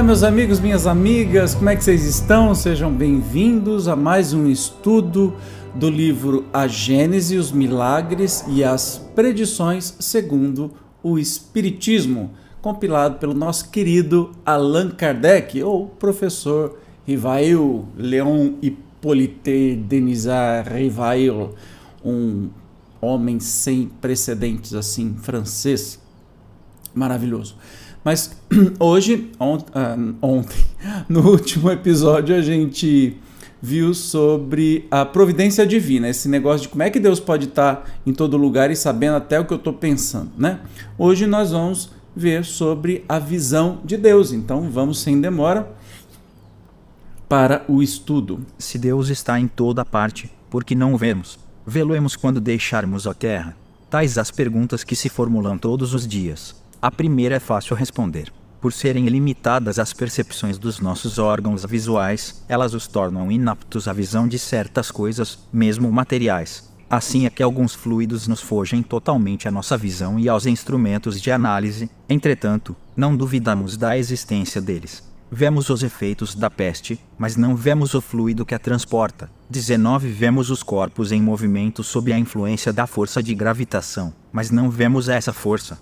Olá, meus amigos, minhas amigas, como é que vocês estão? Sejam bem-vindos a mais um estudo do livro A Gênese, os Milagres e as Predições segundo o Espiritismo, compilado pelo nosso querido Allan Kardec, ou professor Rivail Leon Hippolyte Denisard Rivail, um homem sem precedentes assim, francês, maravilhoso. Mas hoje, ont, uh, ontem, no último episódio, a gente viu sobre a providência divina, esse negócio de como é que Deus pode estar em todo lugar e sabendo até o que eu estou pensando, né? Hoje nós vamos ver sobre a visão de Deus, então vamos sem demora para o estudo. Se Deus está em toda parte, por que não o vemos? Vê-lo-emos quando deixarmos a terra? Tais as perguntas que se formulam todos os dias. A primeira é fácil responder. Por serem ilimitadas as percepções dos nossos órgãos visuais, elas os tornam inaptos à visão de certas coisas, mesmo materiais. Assim é que alguns fluidos nos fogem totalmente à nossa visão e aos instrumentos de análise, entretanto, não duvidamos da existência deles. Vemos os efeitos da peste, mas não vemos o fluido que a transporta. 19. Vemos os corpos em movimento sob a influência da força de gravitação, mas não vemos essa força.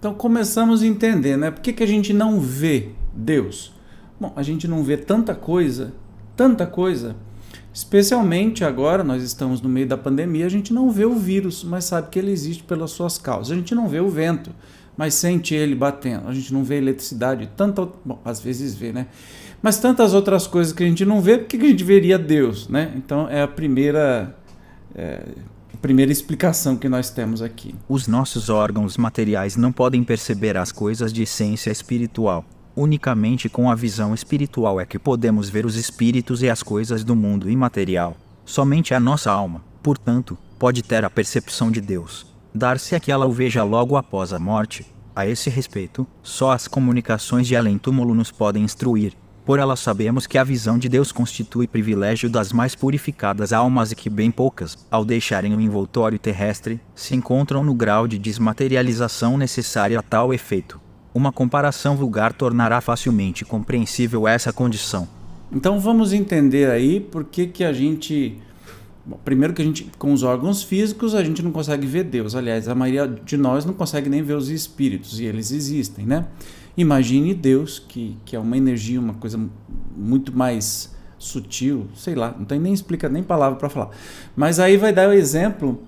Então começamos a entender, né? Por que, que a gente não vê Deus? Bom, a gente não vê tanta coisa, tanta coisa. Especialmente agora, nós estamos no meio da pandemia, a gente não vê o vírus, mas sabe que ele existe pelas suas causas. A gente não vê o vento, mas sente ele batendo. A gente não vê eletricidade, tanto, bom, às vezes vê, né? Mas tantas outras coisas que a gente não vê, por que, que a gente veria Deus, né? Então é a primeira é, primeira explicação que nós temos aqui. Os nossos órgãos materiais não podem perceber as coisas de essência espiritual. Unicamente com a visão espiritual é que podemos ver os espíritos e as coisas do mundo imaterial. Somente a nossa alma, portanto, pode ter a percepção de Deus. Dar-se a que ela o veja logo após a morte. A esse respeito, só as comunicações de além-túmulo nos podem instruir, por ela sabemos que a visão de Deus constitui privilégio das mais purificadas almas e que bem poucas, ao deixarem o envoltório terrestre, se encontram no grau de desmaterialização necessário a tal efeito. Uma comparação vulgar tornará facilmente compreensível essa condição. Então vamos entender aí por que, que a gente. Bom, primeiro que a gente, com os órgãos físicos, a gente não consegue ver Deus. Aliás, a maioria de nós não consegue nem ver os espíritos, e eles existem, né? Imagine Deus, que, que é uma energia, uma coisa muito mais sutil, sei lá, não tem nem explica nem palavra para falar. Mas aí vai dar o exemplo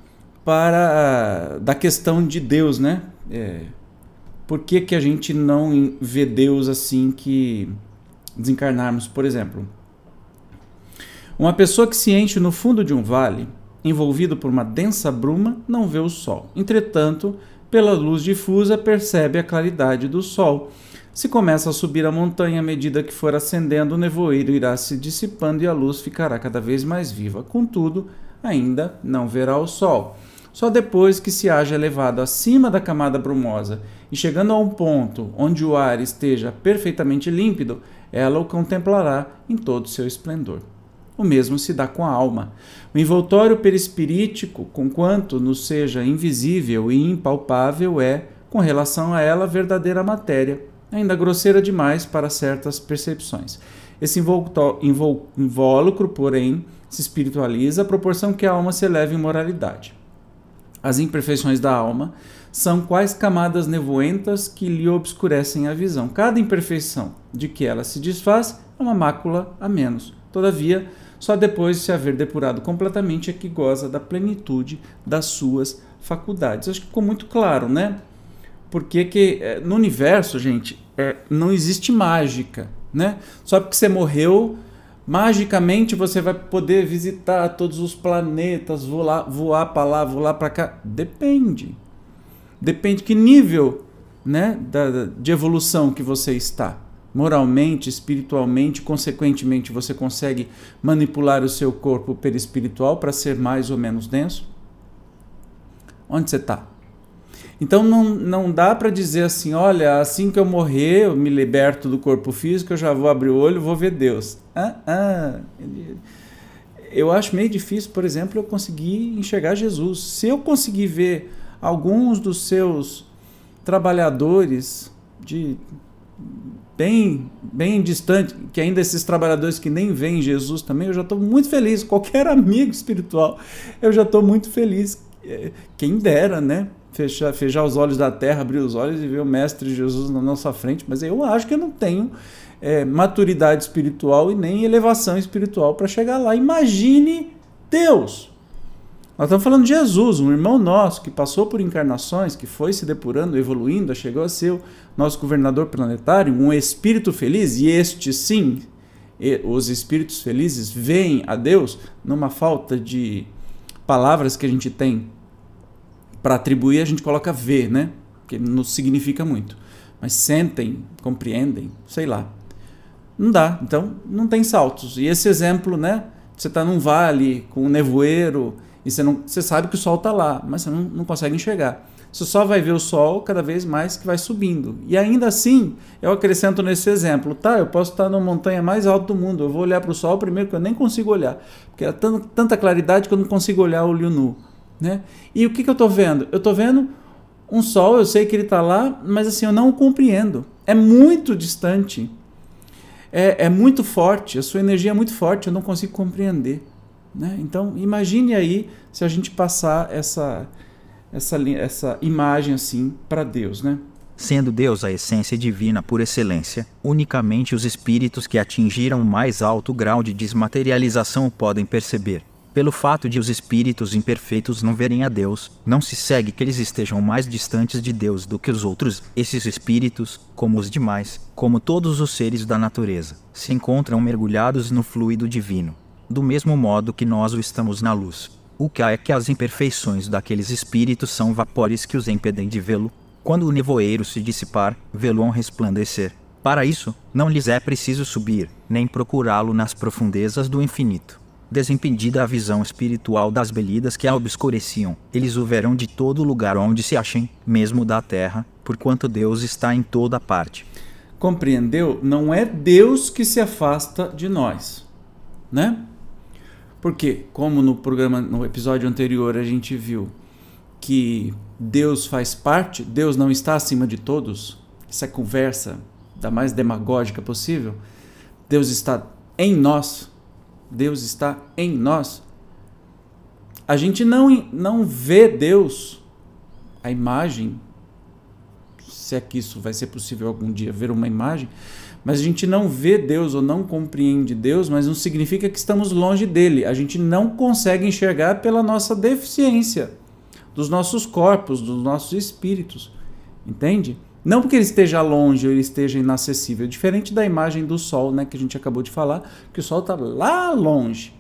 para da questão de Deus, né? É, por que, que a gente não vê Deus assim que desencarnarmos, por exemplo? Uma pessoa que se enche no fundo de um vale, envolvido por uma densa bruma, não vê o sol. Entretanto, pela luz difusa, percebe a claridade do sol. Se começa a subir a montanha à medida que for ascendendo, o nevoeiro irá se dissipando e a luz ficará cada vez mais viva. Contudo, ainda não verá o sol. Só depois que se haja elevado acima da camada brumosa e chegando a um ponto onde o ar esteja perfeitamente límpido, ela o contemplará em todo seu esplendor. O mesmo se dá com a alma. O envoltório perispirítico, conquanto nos seja invisível e impalpável, é, com relação a ela, verdadeira matéria, ainda grosseira demais para certas percepções. Esse invólucro, porém, se espiritualiza à proporção que a alma se eleva em moralidade. As imperfeições da alma são quais camadas nevoentas que lhe obscurecem a visão. Cada imperfeição de que ela se desfaz é uma mácula a menos. Todavia, só depois de se haver depurado completamente é que goza da plenitude das suas faculdades. Acho que ficou muito claro, né? porque que é, no universo, gente, é, não existe mágica, né? Só porque você morreu, magicamente você vai poder visitar todos os planetas, voar, voar para lá, voar para cá. Depende. Depende que nível né, da, de evolução que você está. Moralmente, espiritualmente, consequentemente, você consegue manipular o seu corpo perispiritual para ser mais ou menos denso? Onde você está? Então não, não dá para dizer assim, olha, assim que eu morrer, eu me liberto do corpo físico, eu já vou abrir o olho, vou ver Deus. Ah, ah. Eu acho meio difícil, por exemplo, eu conseguir enxergar Jesus. Se eu conseguir ver alguns dos seus trabalhadores de bem bem distante, que ainda esses trabalhadores que nem veem Jesus também, eu já estou muito feliz. Qualquer amigo espiritual, eu já estou muito feliz. É, quem dera, né? Fechar, fechar os olhos da terra, abrir os olhos e ver o Mestre Jesus na nossa frente, mas eu acho que eu não tenho é, maturidade espiritual e nem elevação espiritual para chegar lá. Imagine Deus! Nós estamos falando de Jesus, um irmão nosso que passou por encarnações, que foi se depurando, evoluindo, chegou a ser o nosso governador planetário, um espírito feliz, e este sim, os espíritos felizes veem a Deus numa falta de palavras que a gente tem para atribuir, a gente coloca ver, né? Que não significa muito. Mas sentem, compreendem, sei lá. Não dá. Então, não tem saltos. E esse exemplo, né? Você está num vale com um nevoeiro e você, não, você sabe que o sol está lá, mas você não, não consegue enxergar. Você só vai ver o sol cada vez mais que vai subindo. E ainda assim, eu acrescento nesse exemplo, tá? Eu posso estar na montanha mais alta do mundo, eu vou olhar para o sol primeiro que eu nem consigo olhar, porque é tanta claridade que eu não consigo olhar olho nu. Né? E o que, que eu estou vendo? Eu estou vendo um sol, eu sei que ele está lá, mas assim, eu não o compreendo. É muito distante. É, é muito forte, a sua energia é muito forte, eu não consigo compreender. Né? Então, imagine aí se a gente passar essa, essa, essa imagem assim para Deus. Né? Sendo Deus a essência divina por excelência, unicamente os espíritos que atingiram o mais alto grau de desmaterialização podem perceber. Pelo fato de os espíritos imperfeitos não verem a Deus, não se segue que eles estejam mais distantes de Deus do que os outros. Esses espíritos, como os demais, como todos os seres da natureza, se encontram mergulhados no fluido divino, do mesmo modo que nós o estamos na luz. O que há é que as imperfeições daqueles espíritos são vapores que os impedem de vê-lo. Quando o nevoeiro se dissipar, vê-lo resplandecer. Para isso, não lhes é preciso subir, nem procurá-lo nas profundezas do infinito desimpedida a visão espiritual das belidas que a obscureciam, eles o verão de todo lugar onde se achem, mesmo da terra, porquanto Deus está em toda parte. Compreendeu? Não é Deus que se afasta de nós, né? Porque, como no programa, no episódio anterior a gente viu que Deus faz parte, Deus não está acima de todos. Essa é conversa da mais demagógica possível. Deus está em nós, Deus está em nós. A gente não, não vê Deus, a imagem, se é que isso vai ser possível algum dia ver uma imagem, mas a gente não vê Deus ou não compreende Deus, mas não significa que estamos longe dele. A gente não consegue enxergar pela nossa deficiência dos nossos corpos, dos nossos espíritos. Entende? Não porque ele esteja longe ou ele esteja inacessível, diferente da imagem do Sol, né, que a gente acabou de falar, que o Sol está lá longe.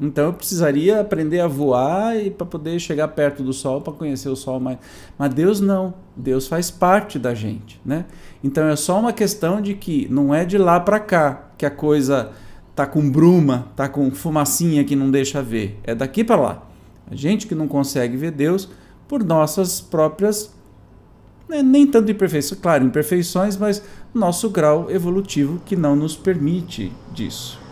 Então eu precisaria aprender a voar e para poder chegar perto do Sol, para conhecer o Sol mais. Mas Deus não. Deus faz parte da gente, né? Então é só uma questão de que não é de lá para cá que a coisa tá com bruma, tá com fumacinha que não deixa ver. É daqui para lá. A gente que não consegue ver Deus por nossas próprias né, nem tanto imperfeições, claro, imperfeições, mas nosso grau evolutivo que não nos permite disso.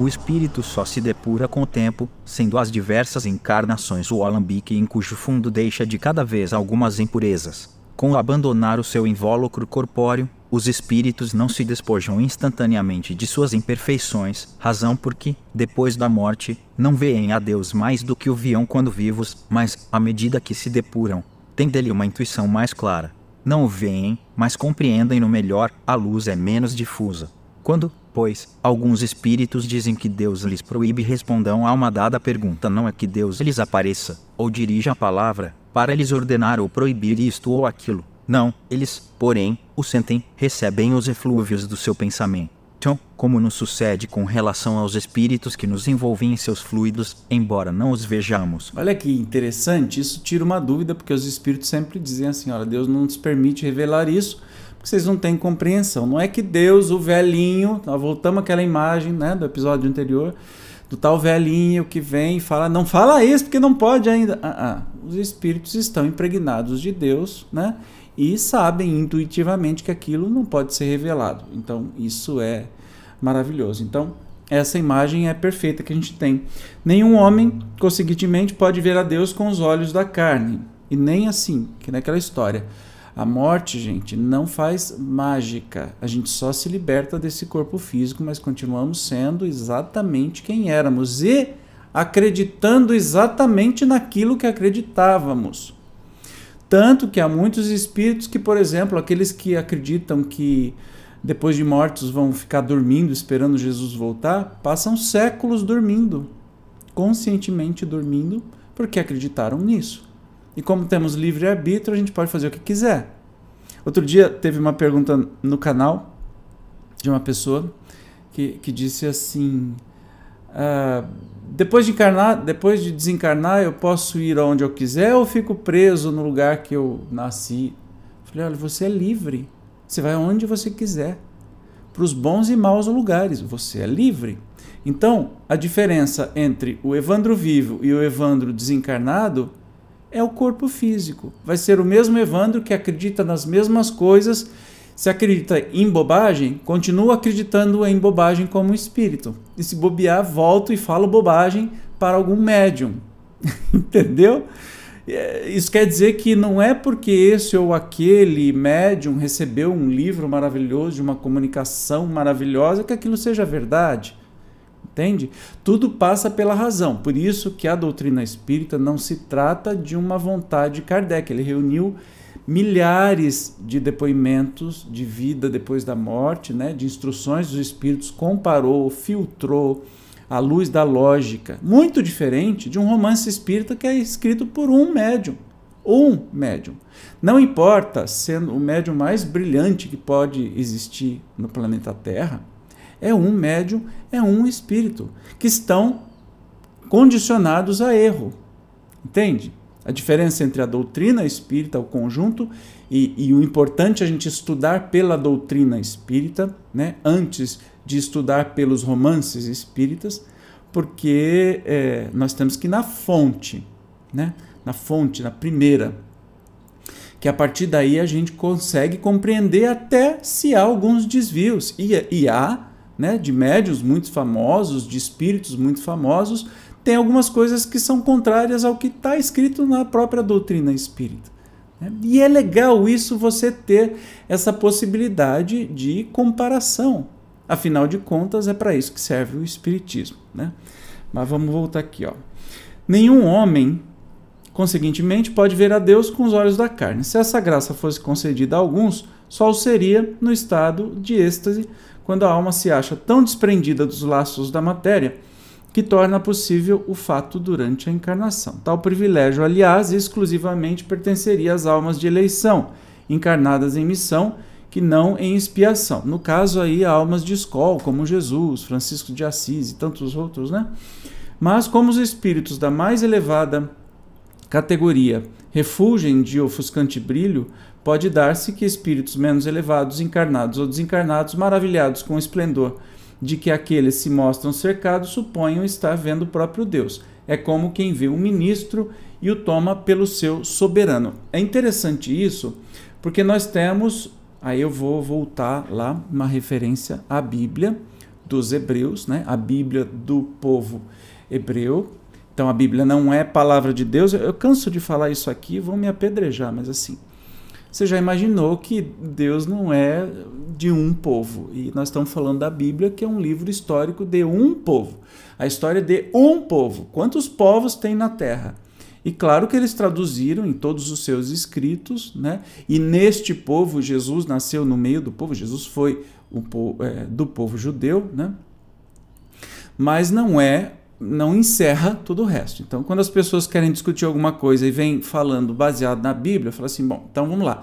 O espírito só se depura com o tempo, sendo as diversas encarnações o alambique em cujo fundo deixa de cada vez algumas impurezas. Com abandonar o seu invólucro corpóreo, os espíritos não se despojam instantaneamente de suas imperfeições, razão porque, depois da morte, não veem a Deus mais do que o viam quando vivos, mas, à medida que se depuram, têm dele uma intuição mais clara não o veem, mas compreendem-no melhor, a luz é menos difusa. Quando, pois, alguns espíritos dizem que Deus lhes proíbe, respondam a uma dada pergunta: não é que Deus lhes apareça, ou dirija a palavra, para lhes ordenar ou proibir isto ou aquilo. Não, eles, porém, o sentem, recebem os eflúvios do seu pensamento. Então, como nos sucede com relação aos espíritos que nos envolvem em seus fluidos, embora não os vejamos. Olha que interessante, isso tira uma dúvida, porque os espíritos sempre dizem assim: olha, Deus não nos permite revelar isso, porque vocês não têm compreensão. Não é que Deus, o velhinho, voltamos àquela imagem né, do episódio anterior, do tal velhinho que vem e fala, não fala isso porque não pode ainda. Ah, ah, os espíritos estão impregnados de Deus, né? E sabem intuitivamente que aquilo não pode ser revelado. Então, isso é maravilhoso. Então, essa imagem é perfeita que a gente tem. Nenhum homem, consequentemente, pode ver a Deus com os olhos da carne. E nem assim, que naquela história. A morte, gente, não faz mágica. A gente só se liberta desse corpo físico, mas continuamos sendo exatamente quem éramos e acreditando exatamente naquilo que acreditávamos. Tanto que há muitos espíritos que, por exemplo, aqueles que acreditam que depois de mortos vão ficar dormindo, esperando Jesus voltar, passam séculos dormindo, conscientemente dormindo, porque acreditaram nisso. E como temos livre-arbítrio, a gente pode fazer o que quiser. Outro dia teve uma pergunta no canal de uma pessoa que, que disse assim: ah, depois de encarnar, depois de desencarnar, eu posso ir aonde eu quiser ou fico preso no lugar que eu nasci? Falei: olha, você é livre. Você vai aonde você quiser, para os bons e maus lugares. Você é livre. Então, a diferença entre o Evandro vivo e o Evandro desencarnado é o corpo físico. Vai ser o mesmo Evandro que acredita nas mesmas coisas. Se acredita em bobagem, continua acreditando em bobagem como espírito. E se bobear, volto e falo bobagem para algum médium. Entendeu? É, isso quer dizer que não é porque esse ou aquele médium recebeu um livro maravilhoso, de uma comunicação maravilhosa, que aquilo seja verdade. Entende? Tudo passa pela razão. Por isso que a doutrina espírita não se trata de uma vontade de Kardec. Ele reuniu milhares de depoimentos de vida depois da morte, né, de instruções dos espíritos, comparou, filtrou à luz da lógica. Muito diferente de um romance espírita que é escrito por um médium. Um médium. Não importa sendo o médium mais brilhante que pode existir no planeta Terra, é um médium, é um espírito, que estão condicionados a erro. Entende? A diferença entre a doutrina espírita, o conjunto, e, e, o importante é a gente estudar pela doutrina espírita, né, antes de estudar pelos romances espíritas, porque é, nós temos que ir na fonte, né, na fonte, na primeira, que a partir daí a gente consegue compreender até se há alguns desvios. E, e há né, de médios muito famosos, de espíritos muito famosos, tem algumas coisas que são contrárias ao que está escrito na própria doutrina espírita. Né? E é legal isso você ter essa possibilidade de comparação. Afinal de contas, é para isso que serve o espiritismo. Né? Mas vamos voltar aqui. Ó. Nenhum homem, conseguintemente, pode ver a Deus com os olhos da carne. Se essa graça fosse concedida a alguns, só o seria no estado de êxtase quando a alma se acha tão desprendida dos laços da matéria que torna possível o fato durante a encarnação. Tal privilégio, aliás, exclusivamente pertenceria às almas de eleição, encarnadas em missão, que não em expiação. No caso aí, almas de escola, como Jesus, Francisco de Assis e tantos outros, né? Mas como os espíritos da mais elevada categoria refugem de ofuscante brilho, pode dar-se que espíritos menos elevados, encarnados ou desencarnados, maravilhados com o esplendor de que aqueles se mostram cercados, suponham estar vendo o próprio Deus. É como quem vê um ministro e o toma pelo seu soberano. É interessante isso, porque nós temos, aí eu vou voltar lá, uma referência à Bíblia dos Hebreus, né? a Bíblia do povo hebreu. Então a Bíblia não é palavra de Deus. Eu canso de falar isso aqui, vão me apedrejar, mas assim, você já imaginou que Deus não é de um povo. E nós estamos falando da Bíblia, que é um livro histórico de um povo. A história de um povo. Quantos povos tem na Terra? E claro que eles traduziram em todos os seus escritos, né? E neste povo, Jesus nasceu no meio do povo, Jesus foi o é, do povo judeu, né? Mas não é não encerra todo o resto. Então, quando as pessoas querem discutir alguma coisa e vem falando baseado na Bíblia, fala assim: bom, então vamos lá.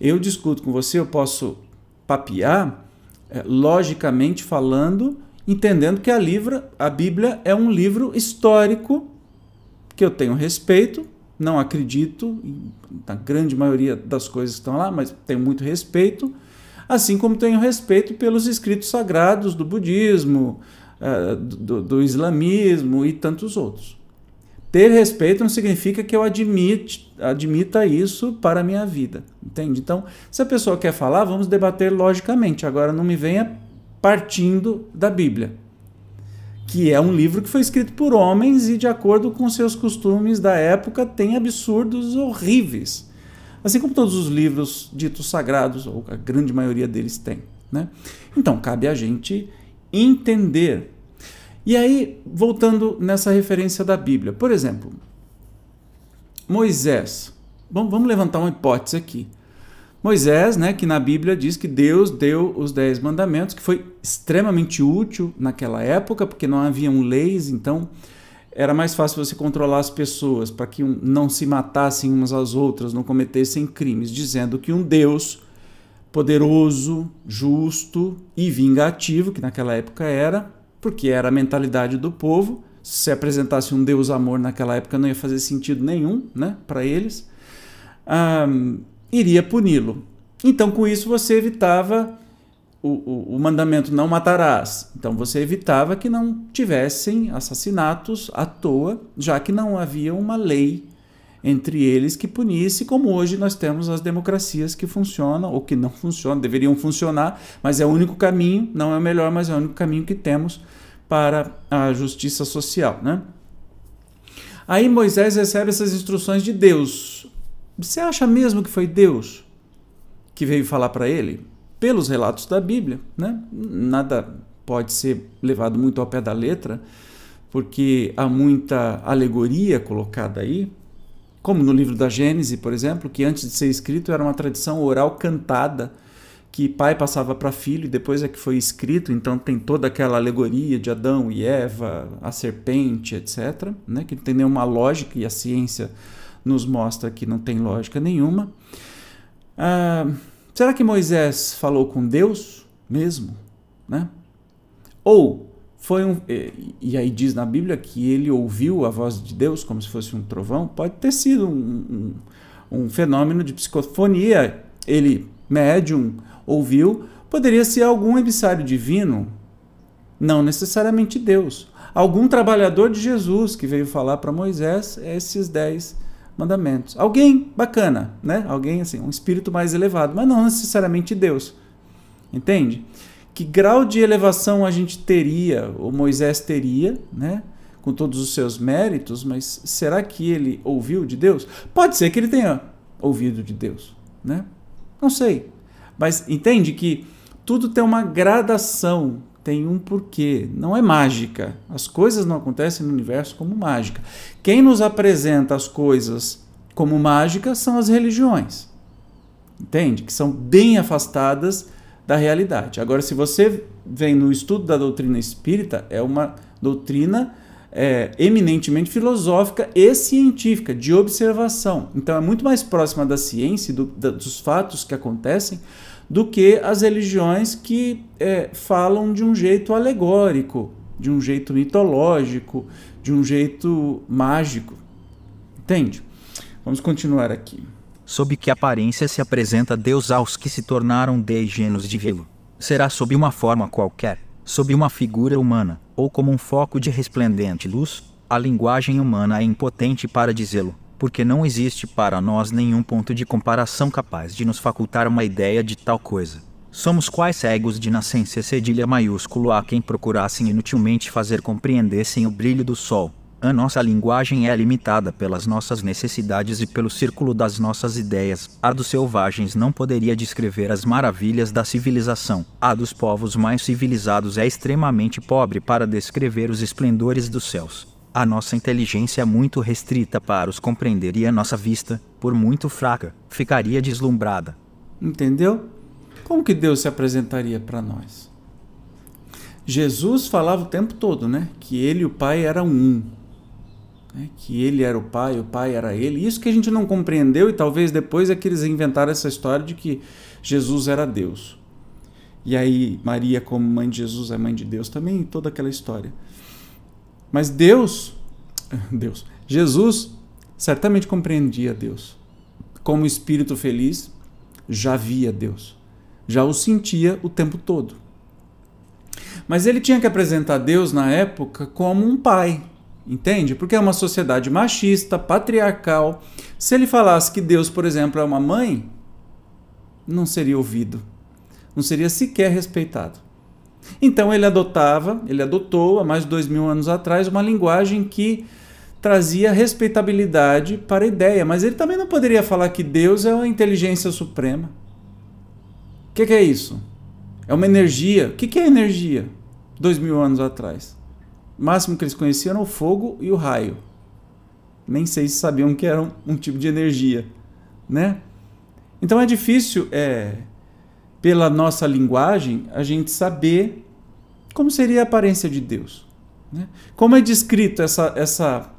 Eu discuto com você, eu posso papear, é, logicamente falando, entendendo que a, livra, a Bíblia é um livro histórico que eu tenho respeito, não acredito na grande maioria das coisas que estão lá, mas tenho muito respeito, assim como tenho respeito pelos escritos sagrados do budismo, uh, do, do, islamismo e tantos outros. Ter respeito não significa que eu admite, admita isso para a minha vida, entende? Então, se a pessoa quer falar, vamos debater logicamente. Agora, não me venha partindo da Bíblia que é um livro que foi escrito por homens e, de acordo com seus costumes da época, tem absurdos horríveis. Assim como todos os livros ditos sagrados, ou a grande maioria deles tem. Né? Então, cabe a gente entender. E aí, voltando nessa referência da Bíblia, por exemplo, Moisés. Bom, vamos levantar uma hipótese aqui. Moisés, né, que na Bíblia diz que Deus deu os dez mandamentos, que foi extremamente útil naquela época, porque não haviam leis, então era mais fácil você controlar as pessoas para que não se matassem umas às outras, não cometessem crimes, dizendo que um Deus poderoso, justo e vingativo, que naquela época era, porque era a mentalidade do povo, se apresentasse um Deus amor naquela época não ia fazer sentido nenhum né, para eles. Um, iria puni-lo. Então, com isso, você evitava o, o, o, mandamento não matarás. Então, você evitava que não tivessem assassinatos à toa, já que não havia uma lei entre eles que punisse, como hoje nós temos as democracias que funcionam ou que não funcionam, deveriam funcionar, mas é o único caminho, não é o melhor, mas é o único caminho que temos para a justiça social. Né? Aí Moisés recebe essas instruções de Deus. Você acha mesmo que foi Deus que veio falar para ele? Pelos relatos da Bíblia, né? Nada pode ser levado muito ao pé da letra, porque há muita alegoria colocada aí, como no livro da Gênese, por exemplo, que antes de ser escrito era uma tradição oral cantada que pai passava para filho e depois é que foi escrito, então tem toda aquela alegoria de Adão e Eva, a serpente, etc., né, que não tem nenhuma lógica e a ciência nos mostra que não tem lógica nenhuma. Ah, será que Moisés falou com Deus mesmo? Né? Ou foi um. E aí diz na Bíblia que ele ouviu a voz de Deus como se fosse um trovão? Pode ter sido um, um, um fenômeno de psicofonia. Ele, médium, ouviu. Poderia ser algum emissário divino, não necessariamente Deus. Algum trabalhador de Jesus que veio falar para Moisés esses dez mandamentos. Alguém bacana, né? Alguém assim, um espírito mais elevado, mas não necessariamente Deus. Entende? Que grau de elevação a gente teria, ou Moisés teria, né? Com todos os seus méritos, mas será que ele ouviu de Deus? Pode ser que ele tenha ouvido de Deus, né? Não sei. Mas entende que tudo tem uma gradação tem um porquê. Não é mágica. As coisas não acontecem no universo como mágica. Quem nos apresenta as coisas como mágica são as religiões. Entende? Que são bem afastadas da realidade. Agora, se você vem no estudo da doutrina espírita, é uma doutrina é, eminentemente filosófica e científica, de observação. Então, é muito mais próxima da ciência, do, da, dos fatos que acontecem, do que as religiões que é, falam de um jeito alegórico, de um jeito mitológico, de um jeito mágico. Entende? Vamos continuar aqui. Sob que aparência se apresenta Deus aos que se tornaram deigenos de vê-lo? Será sob uma forma qualquer, sob uma figura humana, ou como um foco de resplendente luz? A linguagem humana é impotente para dizê-lo porque não existe para nós nenhum ponto de comparação capaz de nos facultar uma ideia de tal coisa. Somos quais cegos de nascença cedilha maiúsculo a quem procurassem inutilmente fazer compreendessem o brilho do sol. A nossa linguagem é limitada pelas nossas necessidades e pelo círculo das nossas ideias. A dos selvagens não poderia descrever as maravilhas da civilização. A dos povos mais civilizados é extremamente pobre para descrever os esplendores dos céus. A nossa inteligência é muito restrita para os compreender e a nossa vista, por muito fraca, ficaria deslumbrada. Entendeu? Como que Deus se apresentaria para nós? Jesus falava o tempo todo, né? Que ele e o Pai eram um. Né? que ele era o pai, o pai era ele. Isso que a gente não compreendeu e talvez depois é que eles inventaram essa história de que Jesus era Deus. E aí Maria, como mãe de Jesus, é mãe de Deus também, toda aquela história. Mas Deus, Deus, Jesus certamente compreendia Deus. Como espírito feliz, já via Deus, já o sentia o tempo todo. Mas ele tinha que apresentar Deus na época como um pai, entende? Porque é uma sociedade machista, patriarcal. Se ele falasse que Deus, por exemplo, é uma mãe, não seria ouvido, não seria sequer respeitado. Então ele adotava, ele adotou há mais de dois mil anos atrás uma linguagem que trazia respeitabilidade para a ideia, mas ele também não poderia falar que Deus é uma inteligência suprema. O que, que, é isso? É uma energia. O que, que é energia? Dois mil anos atrás. O máximo que eles conheciam era o fogo e o raio. Nem sei se sabiam que era um, um tipo de energia, né? Então é difícil, é, pela nossa linguagem, a gente saber como seria a aparência de Deus. Né? Como é descrito essa, essa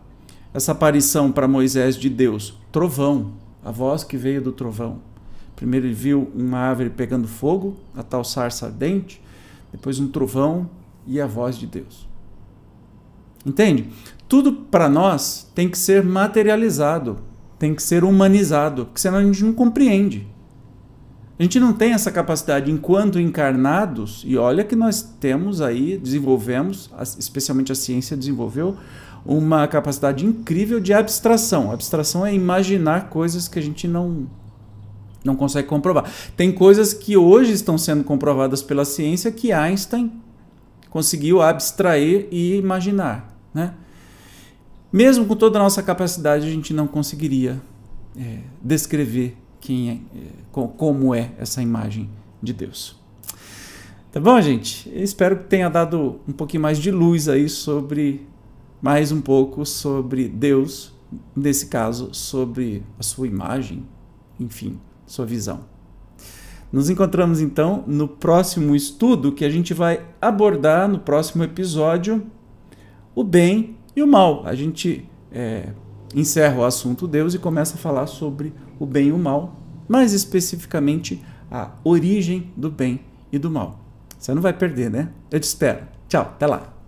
essa aparição para Moisés de Deus? Trovão, a voz que veio do trovão. Primeiro ele viu uma árvore pegando fogo, a tal sarça ardente, depois um trovão e a voz de Deus. Entende? Tudo para nós tem que ser materializado, tem que ser humanizado, porque senão a gente não compreende. A gente não tem essa capacidade enquanto encarnados, e olha que nós temos aí, desenvolvemos, especialmente a ciência desenvolveu uma capacidade incrível de abstração. Abstração é imaginar coisas que a gente não não consegue comprovar. Tem coisas que hoje estão sendo comprovadas pela ciência que Einstein conseguiu abstrair e imaginar, né? Mesmo com toda a nossa capacidade, a gente não conseguiria é, descrever quem é, é, como é essa imagem de Deus. Tá bom, gente? Eu espero que tenha dado um pouquinho mais de luz aí sobre mais um pouco sobre Deus, nesse caso, sobre a sua imagem, enfim, sua visão. Nos encontramos então no próximo estudo que a gente vai abordar no próximo episódio o bem e o mal. A gente é, encerra o assunto Deus e começa a falar sobre o bem e o mal, mais especificamente a origem do bem e do mal. Você não vai perder, né? Eu te espero. Tchau, até lá.